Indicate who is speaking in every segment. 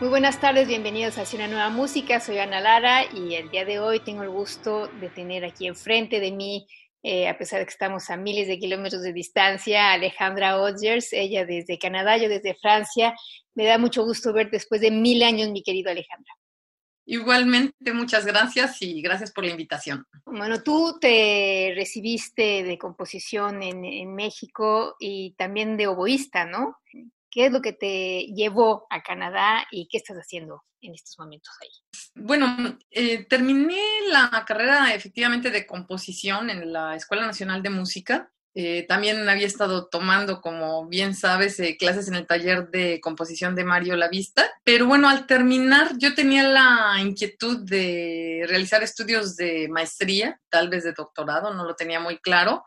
Speaker 1: Muy buenas tardes, bienvenidos a una nueva música. Soy Ana Lara y el día de hoy tengo el gusto de tener aquí enfrente de mí, eh, a pesar de que estamos a miles de kilómetros de distancia, Alejandra Odgers, ella desde Canadá, yo desde Francia. Me da mucho gusto ver después de mil años, mi querido Alejandra.
Speaker 2: Igualmente, muchas gracias y gracias por la invitación.
Speaker 1: Bueno, tú te recibiste de composición en, en México y también de oboísta, ¿no? ¿Qué es lo que te llevó a Canadá y qué estás haciendo en estos momentos ahí?
Speaker 2: Bueno, eh, terminé la carrera efectivamente de composición en la Escuela Nacional de Música. Eh, también había estado tomando, como bien sabes, eh, clases en el taller de composición de Mario Lavista. Pero bueno, al terminar yo tenía la inquietud de realizar estudios de maestría, tal vez de doctorado, no lo tenía muy claro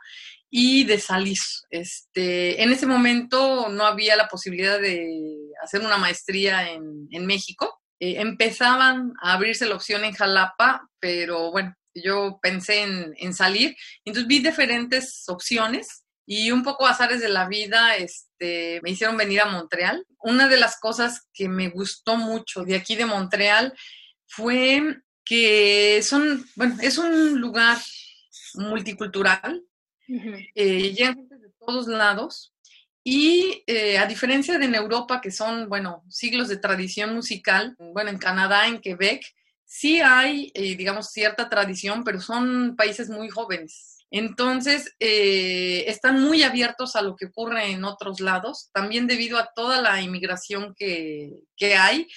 Speaker 2: y de salir. Este, en ese momento no había la posibilidad de hacer una maestría en, México. Eh, empezaban a abrirse la opción en Jalapa, pero bueno, yo pensé en, salir. Entonces vi diferentes opciones y un poco azares de la vida este, me hicieron venir a Montreal. Una de las cosas que me gustó mucho de aquí de Montreal fue que son, bueno, es un lugar multicultural, eh, llegan de todos lados. Y eh, a diferencia de en Europa, que son, bueno, siglos de tradición musical, bueno, en Canadá, en Quebec, sí hay, eh, digamos, cierta tradición, pero son países muy jóvenes. Entonces, están muy abiertos a lo que ocurre en otros lados, también debido a toda la inmigración que, que hay.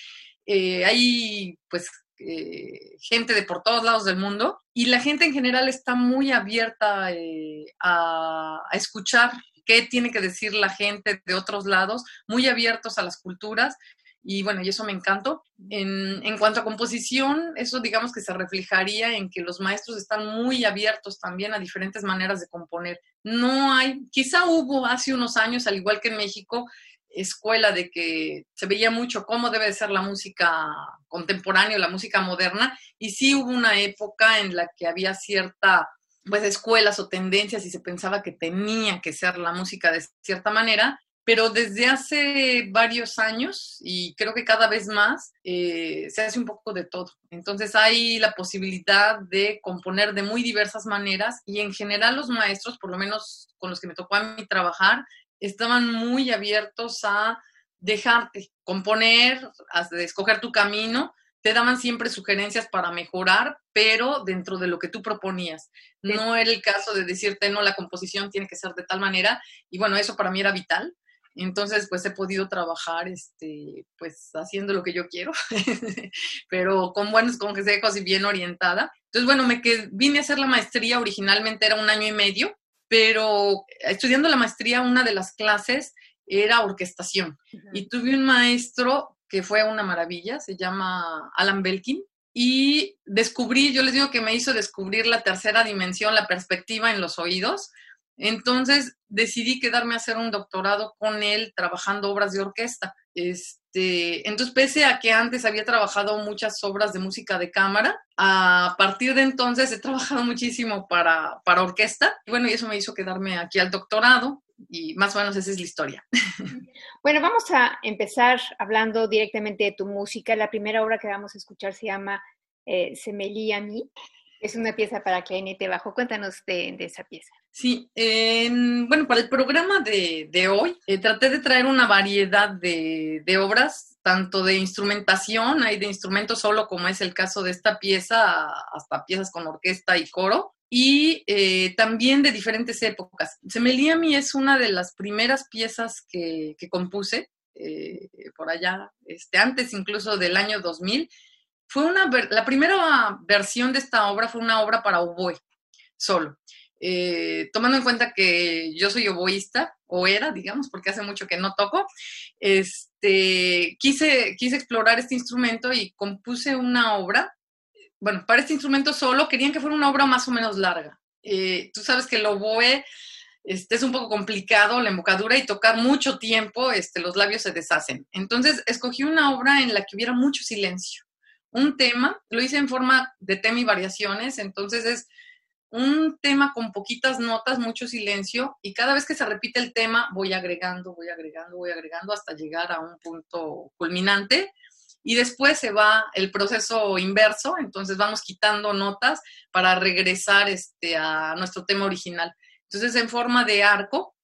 Speaker 2: hay, pues, eh, gente de por todos lados del mundo y la gente en general está muy abierta eh, a, escuchar qué tiene que decir la gente de otros lados, muy abiertos a las culturas y bueno, y eso me encantó. En, en, cuanto a composición, eso digamos que se reflejaría en que los maestros están muy abiertos también a diferentes maneras de componer. No hay, quizá hubo hace unos años, al igual que en México, escuela de que se veía mucho cómo debe ser la música contemporánea, la música moderna, y sí hubo una época en la que había cierta, pues, escuelas o tendencias y se pensaba que tenía que ser la música de cierta manera, pero desde hace varios años y creo que cada vez más eh, se hace un poco de todo. Entonces hay la posibilidad de componer de muy diversas maneras y en general los maestros, por lo menos con los que me tocó a mí trabajar, estaban muy abiertos a dejarte componer, a escoger tu camino, te daban siempre sugerencias para mejorar, pero dentro de lo que tú proponías. No era el caso de decirte, no, la composición tiene que ser de tal manera, y bueno, eso para mí era vital. Entonces, pues he podido trabajar, este, pues haciendo lo que yo quiero, pero con buenos consejos y bien orientada. Entonces, bueno, me vine a hacer la maestría, originalmente era un año y medio, pero estudiando la maestría, una de las clases era orquestación. Y tuve un maestro que fue una maravilla, se llama Alan Belkin, y descubrí, yo les digo que me hizo descubrir la tercera dimensión, la perspectiva en los oídos. Entonces decidí quedarme a hacer un doctorado con él trabajando obras de orquesta. Este, entonces, pese a que antes había trabajado muchas obras de música de cámara, a partir de entonces he trabajado muchísimo para, para orquesta. Y bueno, y eso me hizo quedarme aquí al doctorado y más o menos esa es la historia.
Speaker 1: Bueno, vamos a empezar hablando directamente de tu música. La primera obra que vamos a escuchar se llama eh, Semeli a mí. Es una pieza para clarinete bajo. Cuéntanos de, esa pieza.
Speaker 2: Sí, bueno, para el programa de, hoy eh, traté de traer una variedad de, obras, tanto de instrumentación, hay de instrumentos solo, como es el caso de esta pieza, hasta piezas con orquesta y coro, y eh, también de diferentes épocas. Semeliami es una de las primeras piezas que, compuse eh, por allá, este, antes incluso del año 2000. Fue una, la primera versión de esta obra fue una obra para oboe, solo. Eh, tomando en cuenta que yo soy oboísta, o era, digamos, porque hace mucho que no toco, este, quise, quise explorar este instrumento y compuse una obra bueno, para este instrumento solo querían que fuera una obra más o menos larga. Eh, tú sabes que el oboe este, es un poco complicado, la embocadura, y tocar mucho tiempo, este, los labios se deshacen. Entonces, escogí una obra en la que hubiera mucho silencio. Un tema, lo hice en forma de tema y variaciones, entonces es un tema con poquitas notas, mucho silencio, y cada vez que se repite el tema, voy agregando, voy agregando, voy agregando hasta llegar a un punto culminante y después se va el proceso inverso, entonces vamos quitando notas para regresar este, a nuestro tema original. Entonces, en forma de arco.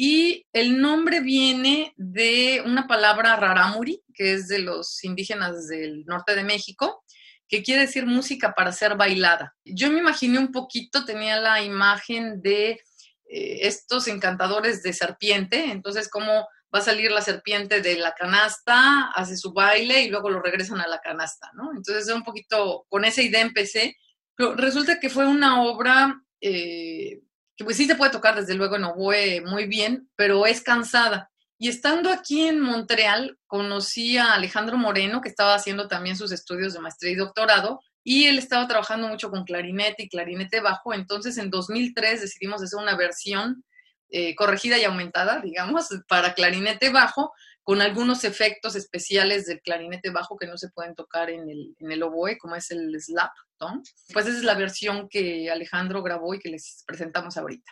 Speaker 2: Y el nombre viene de una palabra raramuri, que es de los indígenas del norte de México, que quiere decir música para ser bailada. Yo me imaginé un poquito, tenía la imagen de eh, estos encantadores de serpiente, entonces como va a salir la serpiente de la canasta, hace su baile y luego lo regresan a la canasta, ¿no? Entonces es un poquito, con esa idea empecé, pero resulta que fue una obra eh, que pues sí se puede tocar desde luego en oboe muy bien, pero es cansada. Y estando aquí en Montreal, conocí a Alejandro Moreno, que estaba haciendo también sus estudios de maestría y doctorado, y él estaba trabajando mucho con clarinete y clarinete bajo. Entonces, en 2003 decidimos hacer una versión eh, corregida y aumentada, digamos, para clarinete bajo, con algunos efectos especiales del clarinete bajo que no se pueden tocar en el, oboe, como es el slap tone. Pues esa es la versión que Alejandro grabó y que les presentamos ahorita.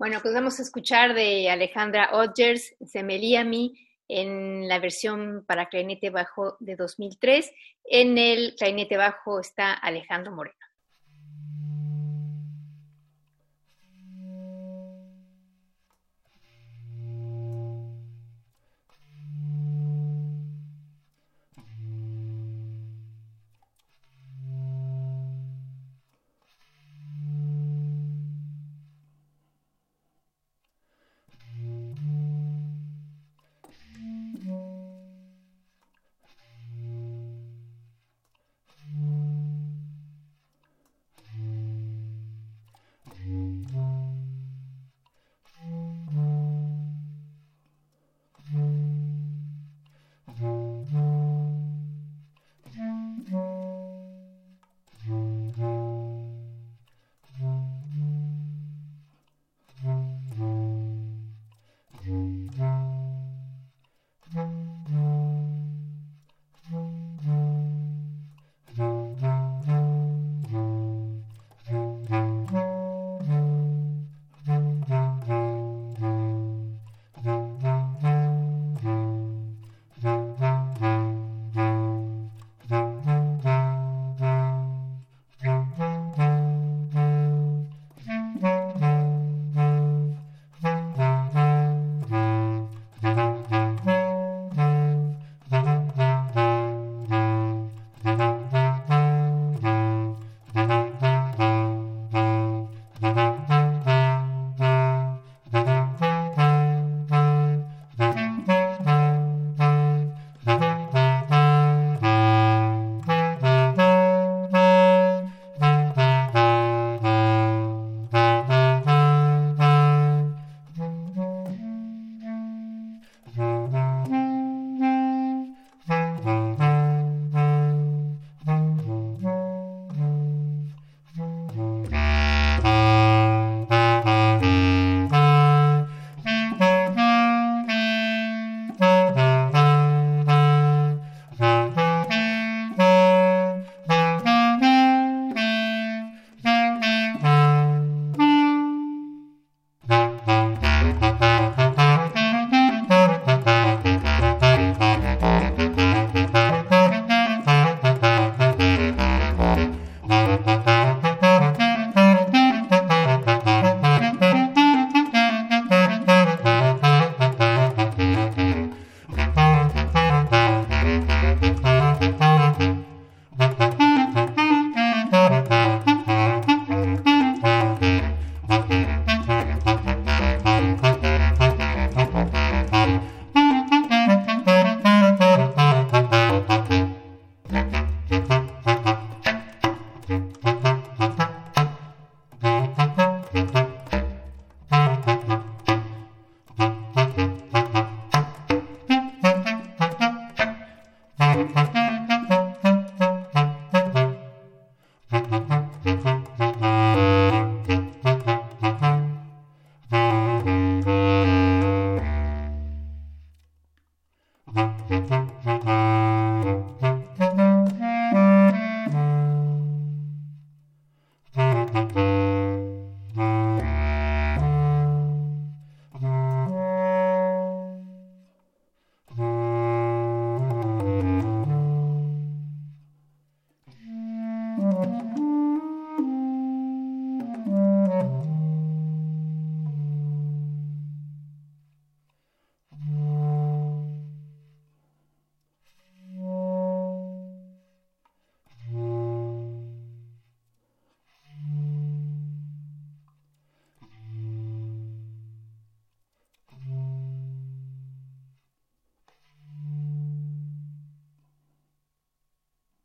Speaker 1: Bueno, pues vamos a escuchar de Alejandra Odgers, Semeliami, en la versión para clarinete bajo de 2003. En el clarinete bajo está Alejandro Moreno.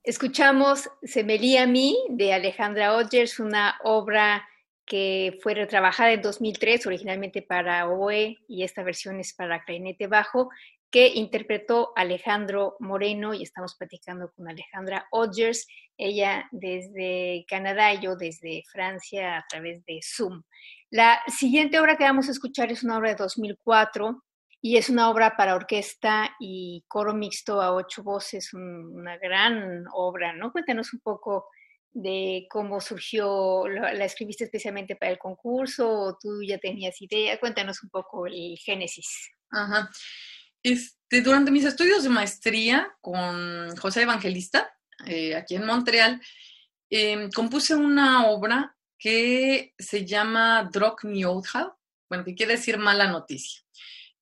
Speaker 1: Escuchamos Semelía a mí de Alejandra Odgers, una obra que fue retrabajada en 2003 originalmente para OE y esta versión es para clarinete bajo, que interpretó Alejandro Moreno y estamos platicando con Alejandra Odgers, ella desde Canadá y yo desde Francia a través de Zoom. La siguiente obra que vamos a escuchar es una obra de 2004 y es una obra para orquesta y coro mixto a ocho voces, una gran obra, ¿no? Cuéntanos un poco de cómo surgió, la escribiste especialmente para el concurso o tú ya tenías idea, cuéntanos un poco el génesis.
Speaker 2: Ajá. Este, durante mis estudios de maestría con José Evangelista, eh, aquí en Montreal, em, compuse una obra que se llama Drog Miodha, bueno, que quiere decir mala noticia.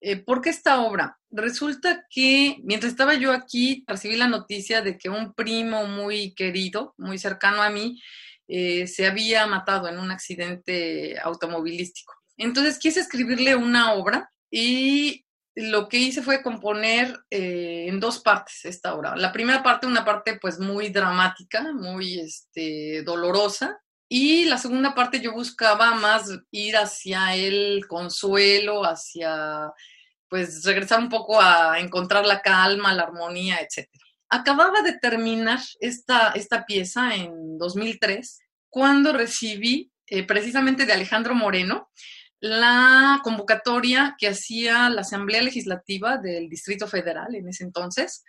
Speaker 2: Eh, ¿Por qué esta obra? Resulta que mientras estaba yo aquí, recibí la noticia de que un primo muy querido, muy cercano a mí, eh, se había matado en un accidente automovilístico. Entonces quise escribirle una obra y lo que hice fue componer eh, en dos partes esta obra. La primera parte, una parte pues muy dramática, muy este, dolorosa, y la segunda parte yo buscaba más ir hacia el consuelo, hacia pues regresar un poco a encontrar la calma, la armonía, etc. Acababa de terminar esta, esta pieza en 2003 cuando recibí eh, precisamente de Alejandro Moreno la convocatoria que hacía la Asamblea Legislativa del Distrito Federal en ese entonces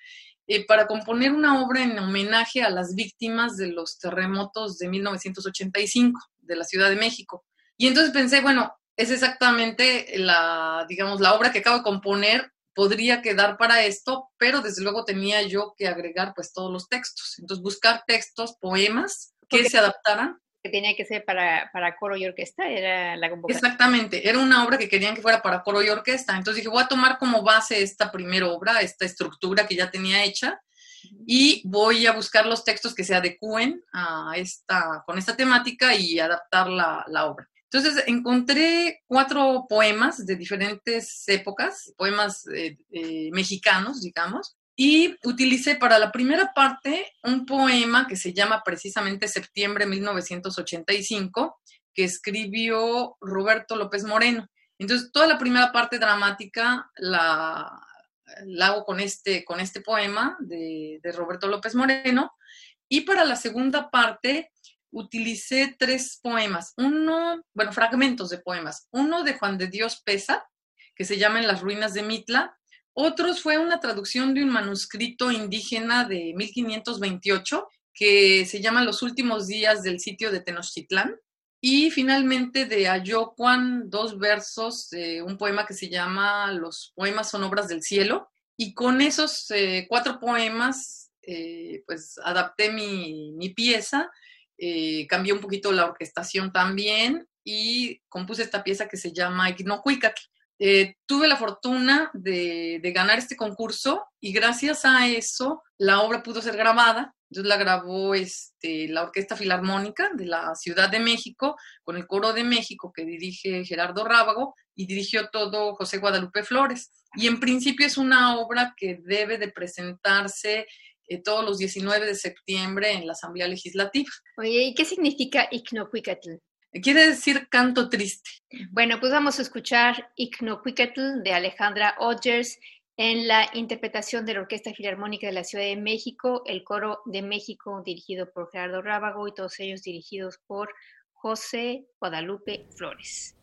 Speaker 2: eh, para componer una obra en homenaje a las víctimas de los terremotos de 1985 de la Ciudad de México. Y entonces pensé, bueno, es exactamente la, digamos, la obra que acabo de componer podría quedar para esto, pero desde luego tenía yo que agregar pues todos los textos. Entonces buscar textos, poemas que se adaptaran
Speaker 1: que tenía que ser para, para, coro y orquesta, era la convocatoria.
Speaker 2: Exactamente, era una obra que querían que fuera para coro y orquesta. Entonces dije, voy a tomar como base esta primera obra, esta estructura que ya tenía hecha, y voy a buscar los textos que se adecúen a esta, con esta temática y adaptar la, la obra. Entonces encontré cuatro poemas de diferentes épocas, poemas eh, eh, mexicanos, digamos, y utilicé para la primera parte un poema que se llama precisamente Septiembre 1985, que escribió Roberto López Moreno. Entonces, toda la primera parte dramática la, hago con este, con este poema de, de, Roberto López Moreno. Y para la segunda parte utilicé tres poemas. Uno, bueno, fragmentos de poemas. Uno de Juan de Dios Pesa, que se llama En las ruinas de Mitla, otros fue una traducción de un manuscrito indígena de 1528 que se llama Los últimos días del sitio de Tenochtitlán. Y finalmente de Ayocuan, dos versos, de un poema que se llama Los poemas son obras del cielo. Y con esos eh, cuatro poemas, eh, pues adapté mi, pieza, eh, cambié un poquito la orquestación también y compuse esta pieza que se llama Ignocuicac. Eh, tuve la fortuna de, ganar este concurso y gracias a eso la obra pudo ser grabada. Entonces la grabó este, la Orquesta Filarmónica de la Ciudad de México con el Coro de México que dirige Gerardo Rábago y dirigió todo José Guadalupe Flores. Y en principio es una obra que debe de presentarse eh, todos los 19 de septiembre en la Asamblea Legislativa.
Speaker 1: Oye, ¿y qué significa Icnocuicatl?
Speaker 2: Quiere decir canto triste.
Speaker 1: Bueno, pues vamos a escuchar Icnocuicatl de Alejandra Odgers en la interpretación de la Orquesta Filarmónica de la Ciudad de México, el Coro de México dirigido por Gerardo Rábago y todos ellos dirigidos por José Guadalupe Flores.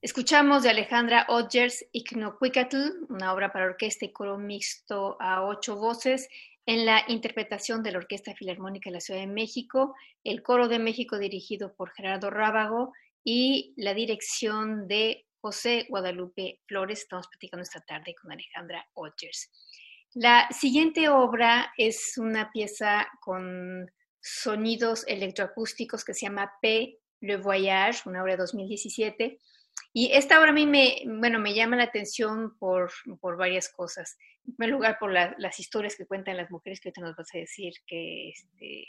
Speaker 1: Escuchamos de Alejandra Odgers Icnocuicatl, una obra para orquesta y coro mixto a ocho voces, en la interpretación de la Orquesta Filarmónica de la Ciudad de México, el Coro de México dirigido por Gerardo Rábago y la dirección de José Guadalupe Flores. Estamos platicando esta tarde con Alejandra Odgers. La siguiente obra es una pieza con sonidos electroacústicos que se llama P. Le Voyage, una obra de 2017 y esta obra a mí me, bueno, me llama la atención por, por varias cosas. En primer lugar, por las historias que cuentan las mujeres, que ahorita nos vas a decir que, este,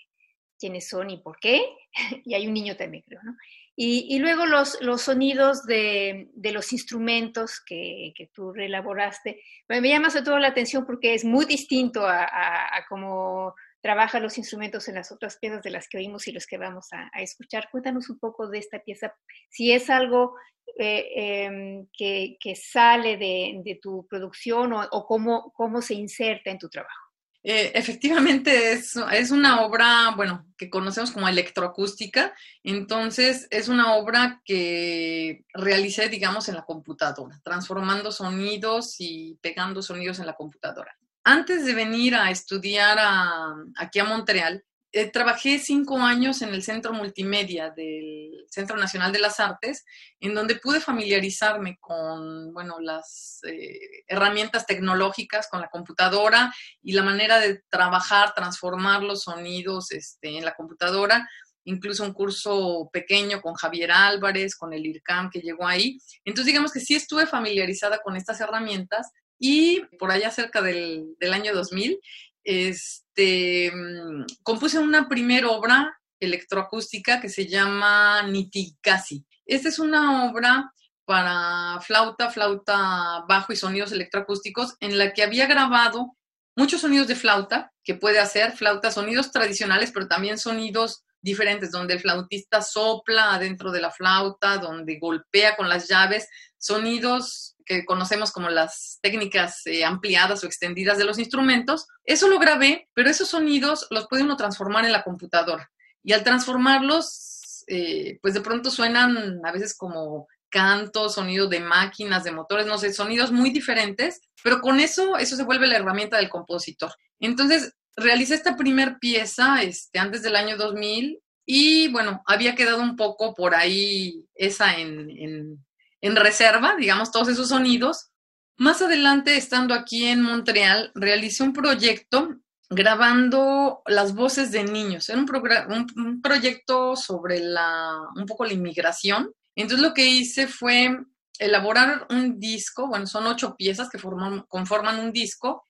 Speaker 1: quiénes son y por qué. y hay un niño también, creo, ¿no? Y, y luego los, los sonidos de, de los instrumentos que, que, tú reelaboraste. me llama sobre todo la atención porque es muy distinto a, a, a cómo trabaja los instrumentos en las otras piezas de las que oímos y los que vamos a, escuchar. Cuéntanos un poco de esta pieza, si es algo eh, em, que, sale de, tu producción o, o, cómo, cómo se inserta en tu trabajo.
Speaker 2: Eh, efectivamente es, es, una obra, bueno, que conocemos como electroacústica, entonces es una obra que realicé, digamos, en la computadora, transformando sonidos y pegando sonidos en la computadora. Antes de venir a estudiar a, aquí a Montreal, eh, trabajé cinco años en el Centro Multimedia del Centro Nacional de las Artes, en donde pude familiarizarme con, bueno, las eh, herramientas tecnológicas, con la computadora y la manera de trabajar, transformar los sonidos este, en la computadora. Incluso un curso pequeño con Javier Álvarez, con el IRCAM que llegó ahí. Entonces, digamos que sí estuve familiarizada con estas herramientas y por allá cerca del, del año 2000 este, mm, compuse una primera obra electroacústica que se llama Nitikasi. Esta es una obra para flauta, flauta bajo y sonidos electroacústicos en la que había grabado muchos sonidos de flauta que puede hacer flauta, sonidos tradicionales, pero también sonidos diferentes, donde el flautista sopla adentro de la flauta, donde golpea con las llaves, sonidos que conocemos como las técnicas eh, ampliadas o extendidas de los instrumentos. Eso lo grabé, pero esos sonidos los puede uno transformar en la computadora. Y al transformarlos, eh, pues de pronto suenan a veces como cantos, sonidos de máquinas, de motores, no sé, sonidos muy diferentes, pero con eso, eso se vuelve la herramienta del compositor. Entonces, realicé esta primer pieza este, antes del año 2000 y bueno, había quedado un poco por ahí esa en en reserva, digamos, todos esos sonidos. Más adelante, estando aquí en Montreal, realicé un proyecto grabando las voces de niños. Era un, un, proyecto sobre la, un poco la inmigración. Entonces lo que hice fue elaborar un disco, bueno, son ocho piezas que forman, conforman un disco,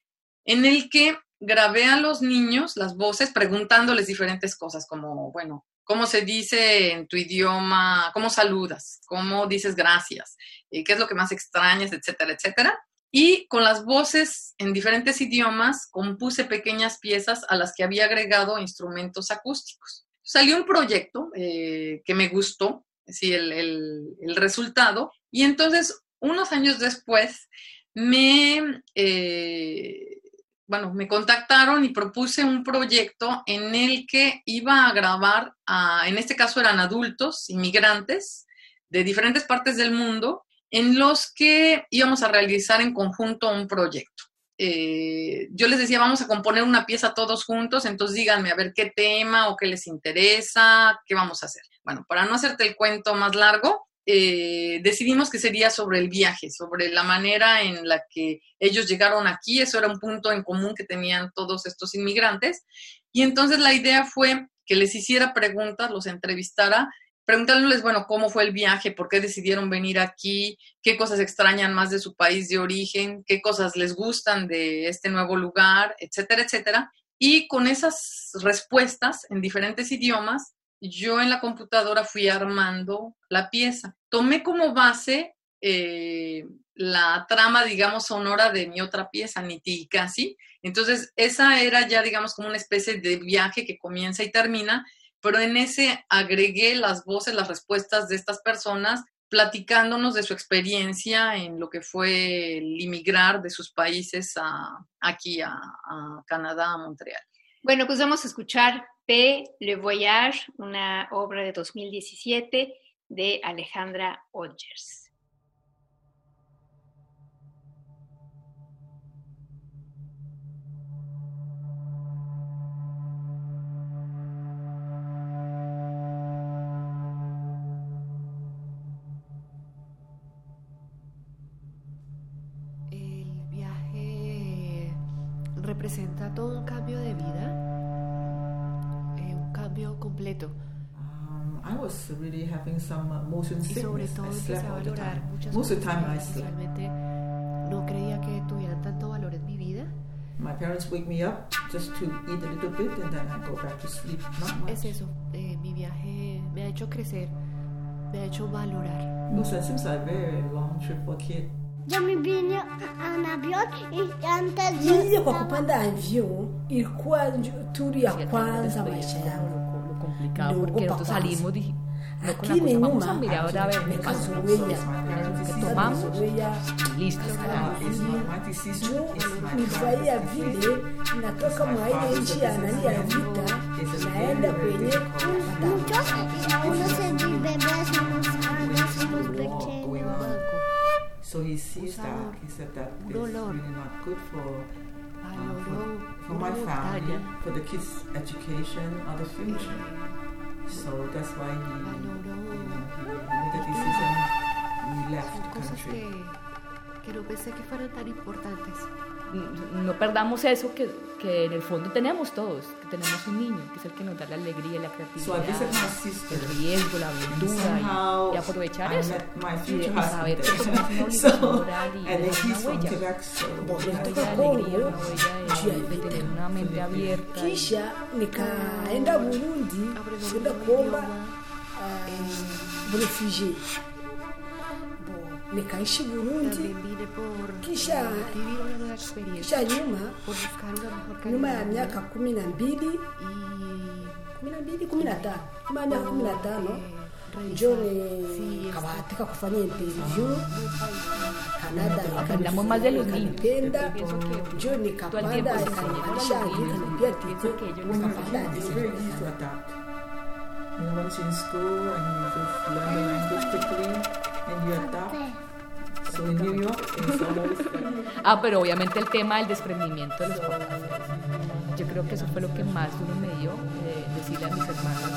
Speaker 2: en el que grabé a los niños las voces preguntándoles diferentes cosas, como, bueno, cómo se dice en tu idioma, cómo saludas, cómo dices gracias, eh, qué es lo que más extrañas, etcétera, etcétera. Y con las voces en diferentes idiomas compuse pequeñas piezas a las que había agregado instrumentos acústicos. Salió un proyecto eh, que me gustó, sí, el, el, el, resultado, y entonces unos años después me... Eh, bueno, me contactaron y propuse un proyecto en el que iba a grabar, a, en este caso eran adultos, inmigrantes de diferentes partes del mundo, en los que íbamos a realizar en conjunto un proyecto. Eh, yo les decía, vamos a componer una pieza todos juntos, entonces díganme a ver qué tema o qué les interesa, qué vamos a hacer. Bueno, para no hacerte el cuento más largo, eh, decidimos que sería sobre el viaje, sobre la manera en la que ellos llegaron aquí. Eso era un punto en común que tenían todos estos inmigrantes. Y entonces la idea fue que les hiciera preguntas, los entrevistara, preguntándoles, bueno, cómo fue el viaje, por qué decidieron venir aquí, qué cosas extrañan más de su país de origen, qué cosas les gustan de este nuevo lugar, etcétera, etcétera. Y con esas respuestas en diferentes idiomas, yo en la computadora fui armando la pieza. Tomé como base eh, la trama, digamos, sonora de mi otra pieza, Niti Casi. Entonces, esa era ya, digamos, como una especie de viaje que comienza y termina, pero en ese agregué las voces, las respuestas de estas personas, platicándonos de su experiencia en lo que fue el inmigrar de sus países a, aquí a Canadá, a Montreal.
Speaker 1: Bueno, pues vamos a escuchar le Voyage, una obra de 2017 de Alejandra Odgers.
Speaker 3: representa todo un cambio de
Speaker 4: motion
Speaker 3: Y sobre
Speaker 4: sickness.
Speaker 3: todo
Speaker 4: I
Speaker 3: empecé
Speaker 4: slept
Speaker 3: a
Speaker 4: all the
Speaker 3: valorar
Speaker 4: time.
Speaker 3: muchas
Speaker 4: Most of the
Speaker 3: cosas
Speaker 4: time I
Speaker 3: que
Speaker 4: slept.
Speaker 3: realmente no creía que tuvieran tanto valor en mi vida.
Speaker 4: My parents wake me up just to eat a little bit and then I go back to sleep. Not much.
Speaker 3: Es eso, eh, mi viaje me ha hecho crecer, me ha hecho valorar.
Speaker 4: It seems like a very long trip for a kid.
Speaker 5: Yo me vine un avión y antes
Speaker 6: Nilija kwa kupanda avion ilikuwa nju- turu ya kwanza maisha yangu.
Speaker 7: Complicado
Speaker 6: Luego
Speaker 7: porque nosotros
Speaker 6: papás.
Speaker 7: salimos dije no con la cosa, vamos a mirar ahora a ver
Speaker 6: me
Speaker 7: qué pasa
Speaker 6: kazoea
Speaker 7: que tomamos y listo
Speaker 6: nifurahia vile natoka mwa ile nchi ya nani ya vita naenda kwenye.
Speaker 4: So he sees that. He said that really not good for, uh, for, for my family, for the kids' education or the future. So that's why he, you know, he made the decision. We left the country.
Speaker 3: Que, no pensé que fueran tan importantes.
Speaker 7: no perdamos eso que, que en el fondo tenemos todos que tenemos un niño que es el que nos da la alegría la creatividad el riesgo la aventura y, y aprovechar eso. y, saber que una obligación moral y dejar una huella. alegría huella de, tener mente abierta y-
Speaker 6: Burundi nikaishi Burundi, kisha kisha nyuma nyuma ya miaka kumi na mbili. Kumi na mbili kumi na tano nyuma ya miaka kumi na tano njo nikabahatika kufanya interview. Njo nikapanda, nikapanda hadi
Speaker 4: it's very easy to adapt. You know, once you're in school and you just learn the language quickly and you adapt. So in New York, it's almost like
Speaker 7: Ah, pero obviamente el tema del desprendimiento de los papás. Yo creo que eso fue lo que más duro me dio, eh, decirle a mis hermanos,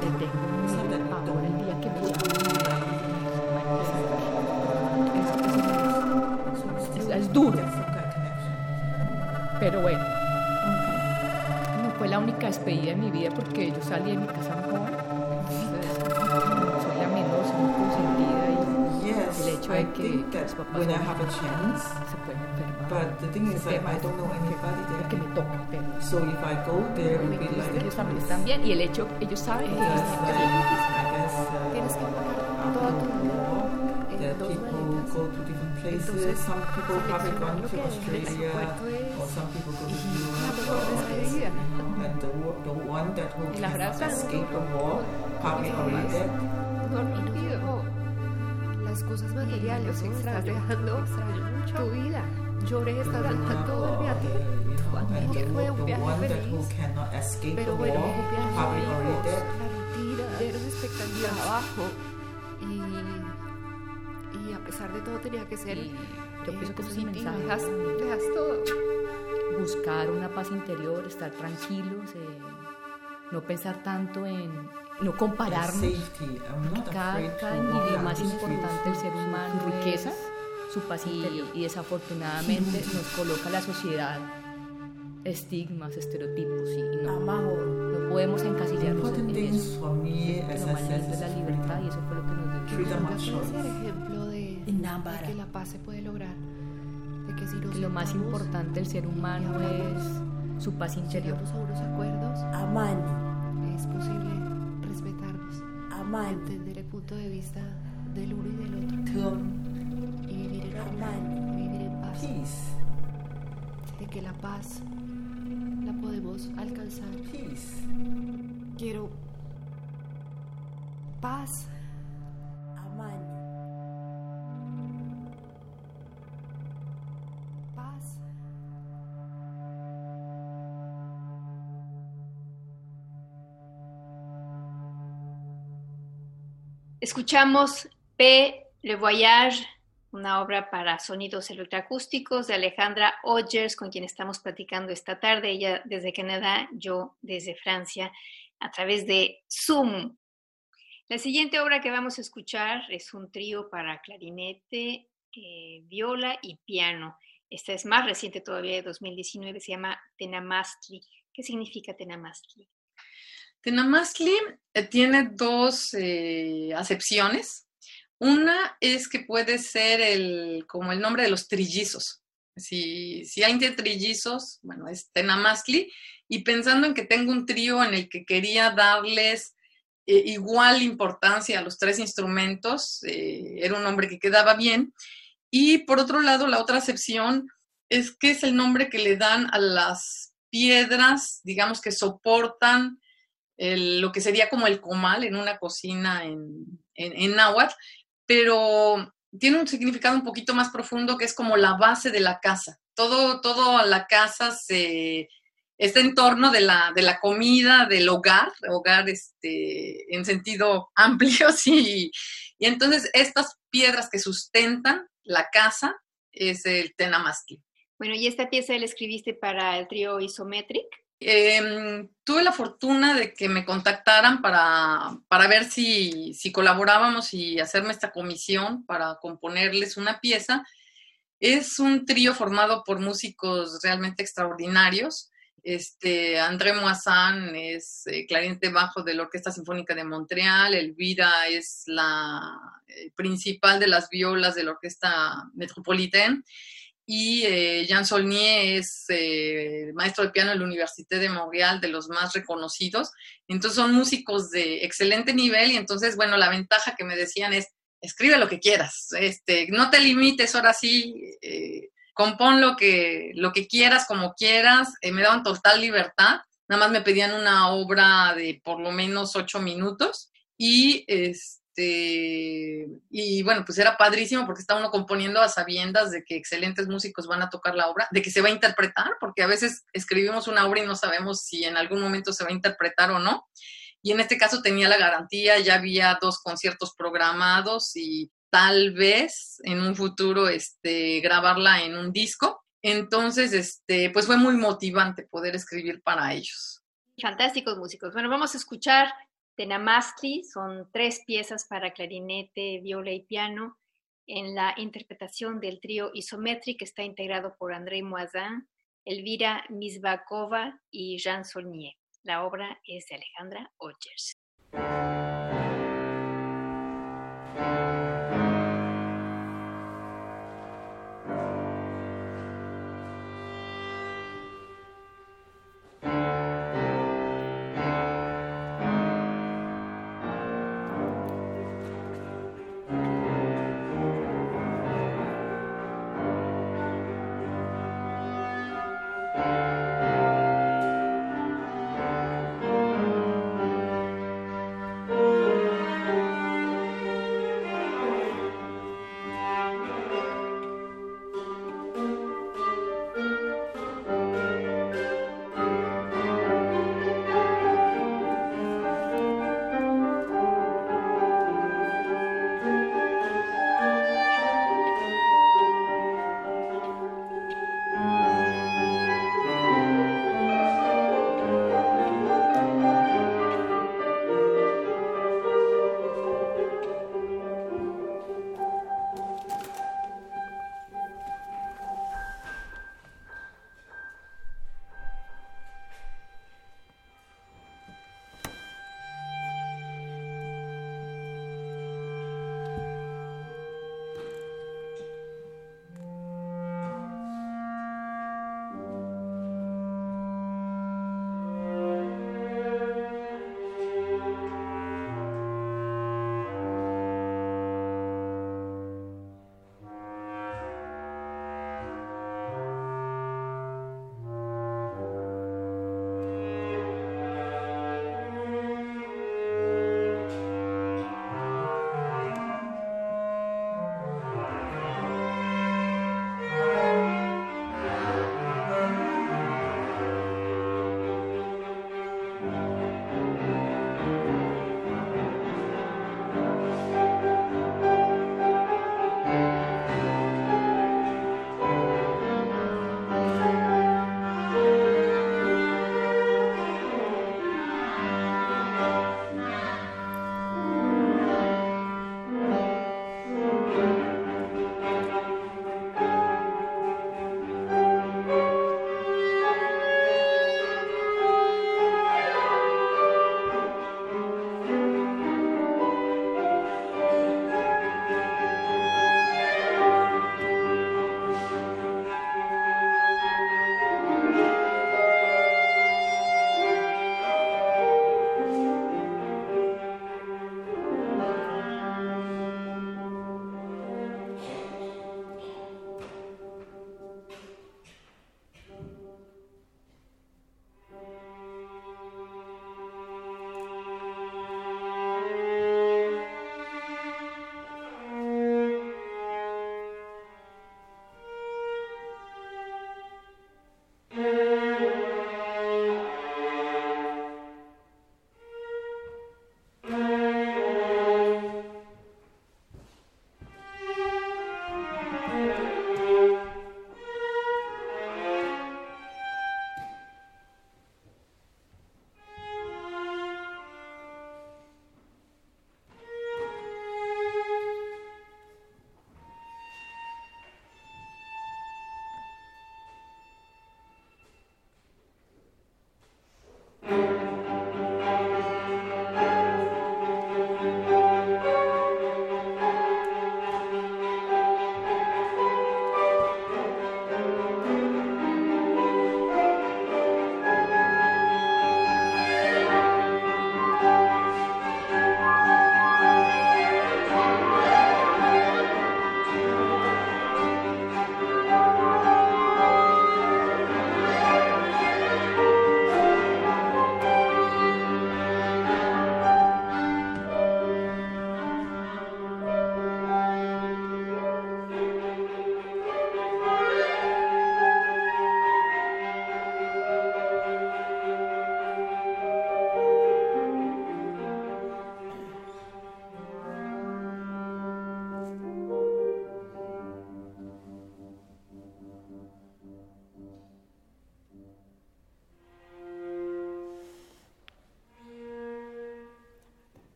Speaker 7: te tengo miedo, ahora el día que me llamen. Es, es duro, pero bueno. No fue la única despedida de mi vida porque yo salí de mi casa muy joven.
Speaker 4: I think that when I have a chance,
Speaker 7: y se pueden enfermar.
Speaker 4: but the thing is like I don't know anybody there.
Speaker 7: me toca, pero
Speaker 4: So if I go there, it would be like a
Speaker 7: ellos también están bien y el hecho ellos saben que
Speaker 4: like, I guess uh,
Speaker 3: Tienes que pagar toda tu vida
Speaker 4: that
Speaker 3: en dos
Speaker 4: people go to different places. Some people probably
Speaker 3: seleccionar
Speaker 4: gone to Australia,
Speaker 3: el aeropuerto es
Speaker 4: or some people go to Europe.
Speaker 3: mejor
Speaker 4: or-
Speaker 3: despedida.
Speaker 4: And the, the one that who
Speaker 7: Y la
Speaker 4: cannot
Speaker 7: verdad,
Speaker 4: escape the war, probably already dead.
Speaker 3: Las cosas materiales, estás dejando tu vida. Lloré, estás dejando el viaje.
Speaker 4: The,
Speaker 3: fue un viaje feliz.
Speaker 4: cannot escape the
Speaker 3: Pero bueno, un viaje
Speaker 4: dead.
Speaker 3: la expectativas, trabajo. Y, y a pesar de todo tenía que ser
Speaker 7: yo pienso que ese es el
Speaker 3: positivo.
Speaker 7: mensaje.
Speaker 3: Dejas, dejas todo.
Speaker 7: buscar una paz interior, estar tranquilos, eh, no pensar tanto en no compararnos. Cada, cada individuo más importante del ser humano
Speaker 3: Su riqueza,
Speaker 7: es su paz interior y desafortunadamente nos coloca la sociedad estigmas, estereotipos y no, no podemos encasillarnos en
Speaker 4: things
Speaker 7: eso. lo
Speaker 4: is
Speaker 7: es la libertad y eso fue lo que nos dio.
Speaker 3: Ser
Speaker 4: choice.
Speaker 3: ejemplo de, de que la paz se puede lograr. De que si nos
Speaker 7: Que lo más importante del ser humano es su paz interior.
Speaker 3: a unos acuerdos,
Speaker 6: amani
Speaker 3: es posible
Speaker 6: amani
Speaker 3: entender el punto de vista del uno y del otro y vivir en
Speaker 6: amani
Speaker 3: vivir en paz.
Speaker 4: peace.
Speaker 3: De que la paz la podemos alcanzar.
Speaker 4: Peace.
Speaker 3: Quiero paz,
Speaker 6: amani
Speaker 1: Escuchamos P. Le Voyage, una obra para sonidos electroacústicos de Alejandra Odgers, con quien estamos platicando esta tarde, ella desde Canadá, yo desde Francia, a través de Zoom. La siguiente obra que vamos a escuchar es un trío para clarinete, eh, viola y piano. Esta es más reciente todavía, de 2019, se llama Tenamastli. ¿Qué significa Tenamastli?
Speaker 2: Tenamastli eh, tiene dos eh, acepciones. Una es que puede ser el, como el nombre de los trillizos. Si, si hay trillizos, bueno, es Tenamastli. Y pensando en que tengo un trío en el que quería darles eh, igual importancia a los tres instrumentos, era un nombre que quedaba bien. Y por otro lado, la otra acepción es que es el nombre que le dan a las piedras, digamos, que soportan lo que sería como el comal en una cocina en, en, náhuatl, pero tiene un significado un poquito más profundo que es como la base de la casa. Todo, todo la casa se, está en torno de la, de la comida, del hogar, hogar este, en sentido amplio, sí. Y entonces estas piedras que sustentan la casa es el tenamastli.
Speaker 1: Bueno, ¿y esta pieza la escribiste para el trío Isometric?
Speaker 2: Em, tuve la fortuna de que me contactaran para, para ver si, si, colaborábamos y hacerme esta comisión para componerles una pieza. Es un trío formado por músicos realmente extraordinarios. Este, André Moissan es eh, clarinete bajo de la Orquesta Sinfónica de Montreal, Elvira es la eh, principal de las violas de la Orquesta Metropolitaine y eh, Jean Solnier es eh, maestro de piano en la Université de Montreal, de los más reconocidos. Entonces son músicos de excelente nivel y entonces, bueno, la ventaja que me decían es, escribe lo que quieras, este, no te limites, ahora sí, eh, compón lo que, lo que quieras, como quieras, me daban total libertad, nada más me pedían una obra de por lo menos ocho minutos y, este, este, y bueno, pues era padrísimo porque está uno componiendo a sabiendas de que excelentes músicos van a tocar la obra, de que se va a interpretar, porque a veces escribimos una obra y no sabemos si en algún momento se va a interpretar o no. Y en este caso tenía la garantía, ya había dos conciertos programados y tal vez en un futuro este, grabarla en un disco. Entonces, este, pues fue muy motivante poder escribir para ellos.
Speaker 1: Fantásticos músicos. Bueno, vamos a escuchar Tenamastli son tres piezas para clarinete, viola y piano en la interpretación del trío Isometric que está integrado por André Moisin, Elvira Misbakova y Jean Solnier. La obra es de Alejandra Ogers.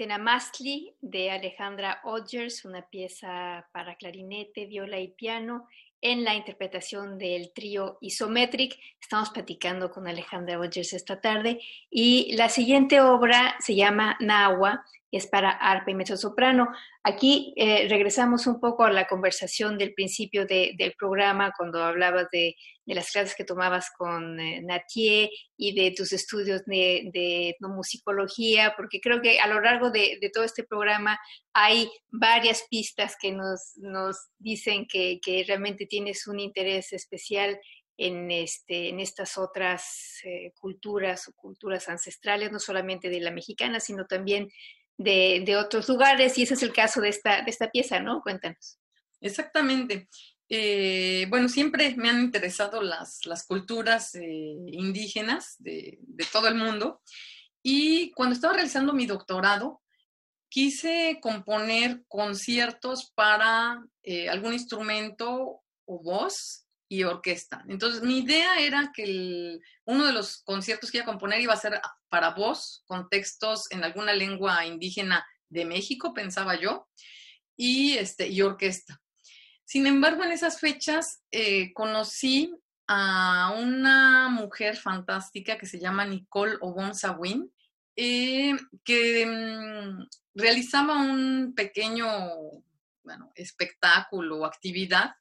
Speaker 1: Tenamastli de Alejandra Odgers, una pieza para clarinete, viola y piano en la interpretación del trío Isometric. Estamos platicando con Alejandra Odgers esta tarde y la siguiente obra se llama Nahua es para arpa y mezzosoprano. Aquí eh, regresamos un poco a la conversación del principio del programa, cuando hablabas de, las clases que tomabas con eh, y de tus estudios de, de porque creo que a lo largo de, todo este programa hay varias pistas que nos, dicen que, realmente tienes un interés especial en, este, estas otras eh, culturas o culturas ancestrales, no solamente de la mexicana, sino también de, otros lugares y ese es el caso de esta, de esta pieza, ¿no? Cuéntanos.
Speaker 2: Exactamente. Eh, bueno, siempre me han interesado las, las culturas eh, indígenas de, todo el mundo y cuando estaba realizando mi doctorado quise componer conciertos para eh, algún instrumento o voz y orquesta. Entonces, mi idea era que uno de los conciertos que iba a componer iba a ser para voz, con textos en alguna lengua indígena de México, pensaba yo, y, este, y orquesta. Sin embargo, en esas fechas eh, conocí a una mujer fantástica que se llama Nicole Obon Sawin, eh, que mm, realizaba un pequeño bueno, espectáculo o actividad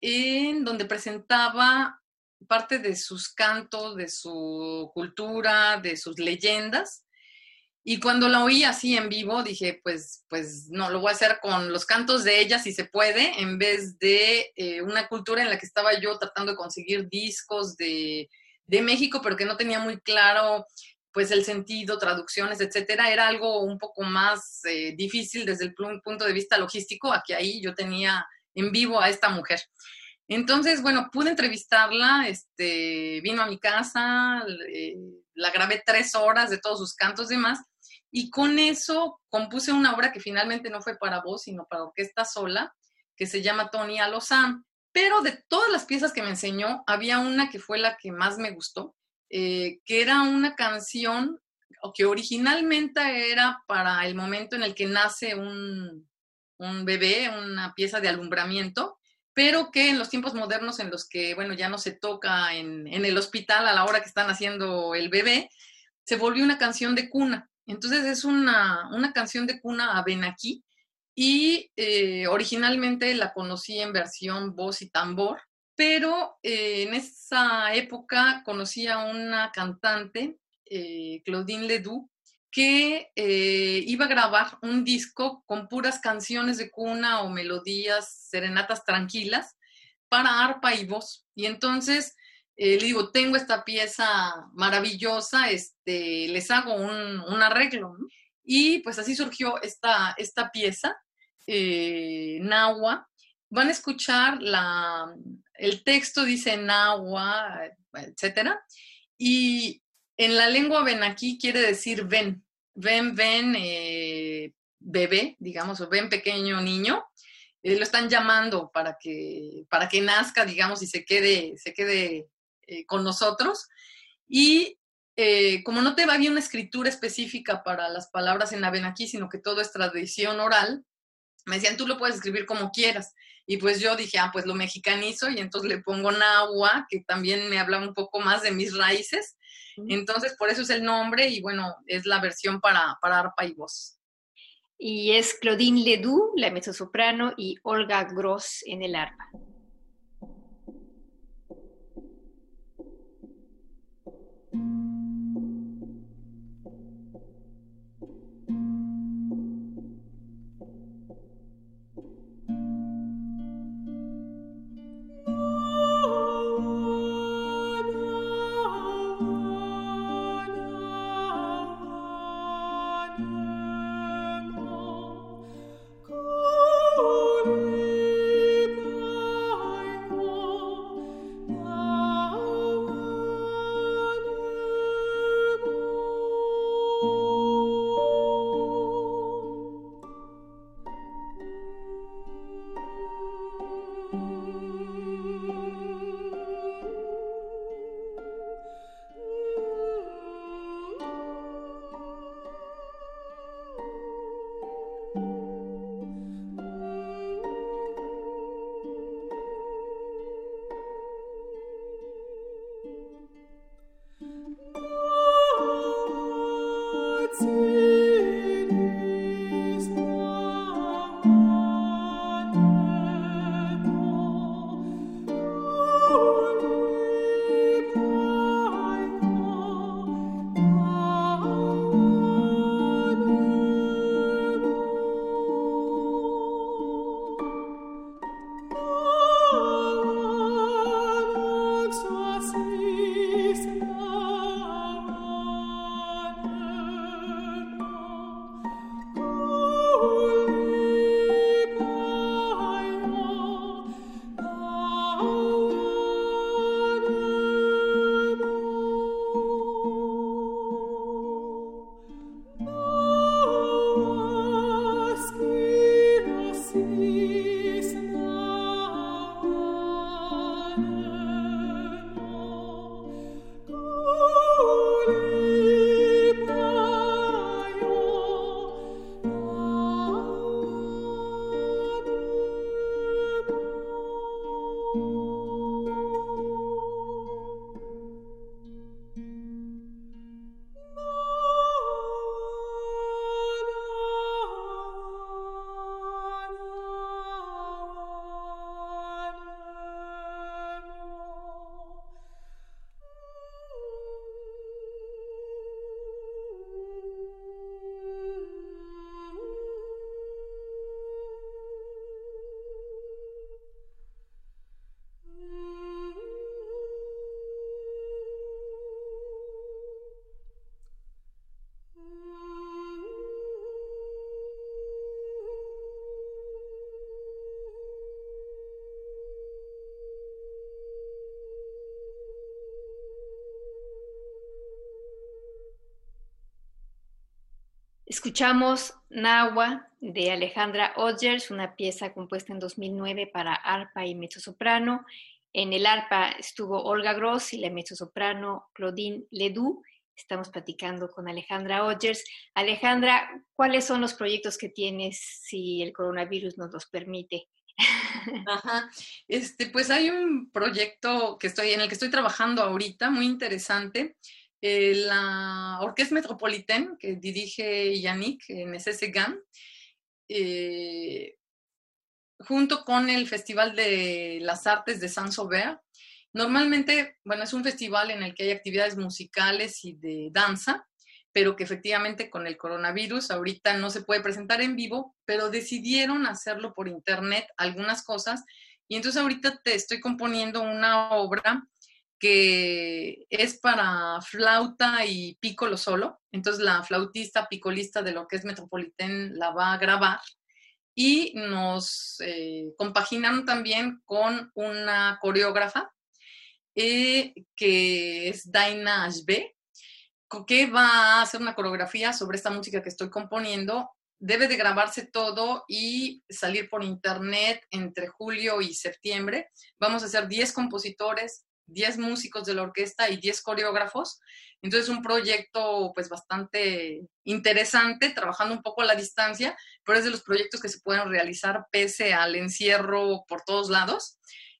Speaker 2: en donde presentaba parte de sus cantos, de su cultura, de sus leyendas. Y cuando la oí así en vivo, dije, pues, pues no, lo voy a hacer con los cantos de ella si se puede, en vez de eh, una cultura en la que estaba yo tratando de conseguir discos de, México, pero que no tenía muy claro pues el sentido, traducciones, etcétera, era algo un poco más eh, difícil desde el punto de vista logístico, aquí ahí yo tenía en vivo a esta mujer. Entonces, bueno, pude entrevistarla, este, vino a mi casa, la grabé tres horas de todos sus cantos y demás, y con eso compuse una obra que finalmente no fue para voz, sino para orquesta sola, que se llama Tony Alozán. Pero de todas las piezas que me enseñó, había una que fue la que más me gustó, eh, que era una canción que originalmente era para el momento en el que nace un, un bebé, una pieza de alumbramiento, pero que en los tiempos modernos en los que, bueno, ya no se toca en, el hospital a la hora que están haciendo el bebé, se volvió una canción de cuna. Entonces es una, canción de cuna a Benaki y eh, originalmente la conocí en versión voz y tambor, pero eh, en esa época conocí a una cantante, eh, Claudine Ledoux, que eh, iba a grabar un disco con puras canciones de cuna o melodías, serenatas tranquilas para arpa y voz. Y entonces eh, le digo, tengo esta pieza maravillosa, este, les hago un, arreglo. Y pues así surgió esta, esta pieza, eh, Nahua. Van a escuchar la, el texto, dice Nahua, etcétera. Y en la lengua aquí quiere decir ven, ven, ven, eh, bebé, digamos, o ven pequeño niño. lo están llamando para que, para que nazca, digamos, y se quede, se quede eh, con nosotros. Y eh, como no te va bien una escritura específica para las palabras en Abenaki, sino que todo es tradición oral, me decían, tú lo puedes escribir como quieras. Y pues yo dije, ah, pues lo mexicanizo y entonces le pongo Nahua, que también me habla un poco más de mis raíces. Entonces, por eso es el nombre y bueno, es la versión para, para arpa y voz.
Speaker 1: Y es Claudine Ledoux, la mezzosoprano, y Olga Gross en el arpa. Escuchamos Nahua de Alejandra Odgers, una pieza compuesta en 2009 para arpa y mezzosoprano. En el arpa estuvo Olga Gross y la mezzosoprano Claudine Ledoux. Estamos platicando con Alejandra Odgers. Alejandra, ¿cuáles son los proyectos que tienes si el coronavirus nos los permite?
Speaker 2: Ajá. Este, pues hay un proyecto que estoy, en el que estoy trabajando ahorita, muy interesante, eh, la Orquesta Metropolitana que dirige Yannick Necesse Gam, eh, junto con el Festival de las Artes de Saint-Sauveur. Normalmente, bueno, es un festival en el que hay actividades musicales y de danza, pero que efectivamente con el coronavirus ahorita no se puede presentar en vivo, pero decidieron hacerlo por internet algunas cosas. Y entonces ahorita te estoy componiendo una obra que es para flauta y pícolo solo. Entonces la flautista picolista de lo que es Metropolitan la va a grabar y nos eh, compaginaron también con una coreógrafa eh, que es Daina Ashbe, que va a hacer una coreografía sobre esta música que estoy componiendo. Debe de grabarse todo y salir por internet entre julio y septiembre. Vamos a hacer 10 compositores, 10 músicos de la orquesta y 10 coreógrafos. Entonces, un proyecto pues bastante interesante, trabajando un poco a la distancia, pero es de los proyectos que se pueden realizar pese al encierro por todos lados.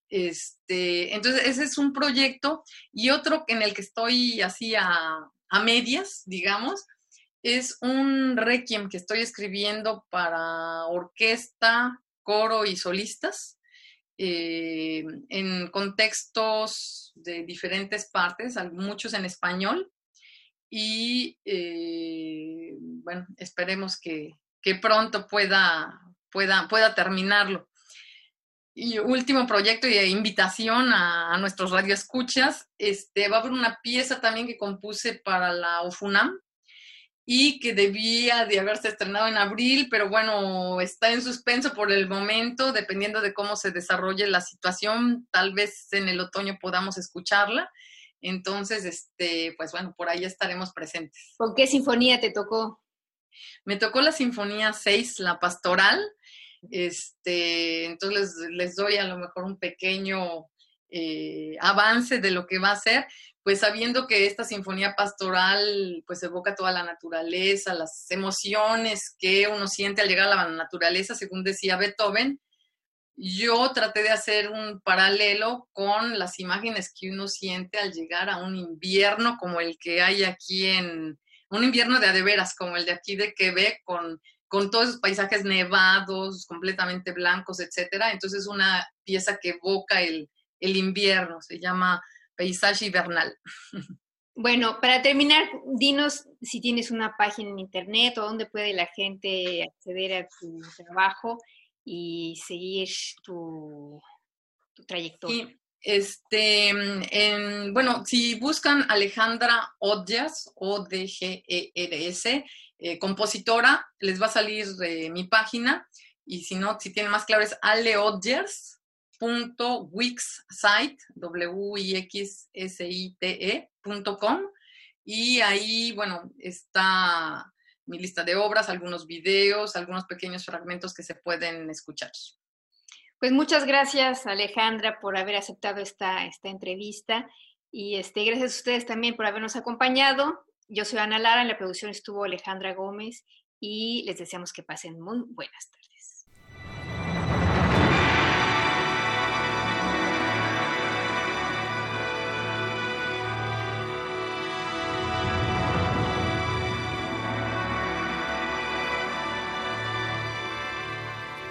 Speaker 2: Este, entonces, ese es un proyecto y otro en el que estoy así a, a medias, digamos, es un requiem que estoy escribiendo para orquesta, coro y solistas eh, en contextos de diferentes partes, muchos en español. Y eh, bueno, esperemos que, pronto pueda, pueda, pueda terminarlo. Y último proyecto y invitación a, a, nuestros radioescuchas, este, va a haber una pieza también que compuse para la OFUNAM, y que debía de haberse estrenado en abril, pero bueno, está en suspenso por el momento, dependiendo de cómo se desarrolle la situación, tal vez en el otoño podamos escucharla. Entonces, este, pues bueno, por ahí estaremos presentes.
Speaker 1: ¿Con qué sinfonía te tocó?
Speaker 2: Me tocó la Sinfonía 6, la pastoral. Este, entonces les, les doy a lo mejor un pequeño eh, avance de lo que va a ser, pues sabiendo que esta sinfonía pastoral pues evoca toda la naturaleza, las emociones que uno siente al llegar a la naturaleza, según decía Beethoven, yo traté de hacer un paralelo con las imágenes que uno siente al llegar a un invierno como el que hay aquí en, un invierno de adeveras, como el de aquí de Quebec, con, con todos esos paisajes nevados, completamente blancos, etcétera. Entonces, una pieza que evoca el, el invierno, se llama paisaje invernal.
Speaker 1: Bueno, para terminar, dinos si tienes una página en internet o dónde puede la gente acceder a tu trabajo y seguir tu, trayectoria.
Speaker 2: este, bueno, si buscan Alejandra Odgers, O-D-G-E-R-S, eh, compositora, les va a salir eh, mi página. Y si no, si tienen más claro, es Ale Odgers, ecom y ahí, bueno, está mi lista de obras, algunos videos, algunos pequeños fragmentos que se pueden escuchar.
Speaker 1: Pues muchas gracias, Alejandra, por haber aceptado esta, esta entrevista y este, gracias a ustedes también por habernos acompañado. Yo soy Ana Lara, en la producción estuvo Alejandra Gómez y les deseamos que pasen muy buenas tardes.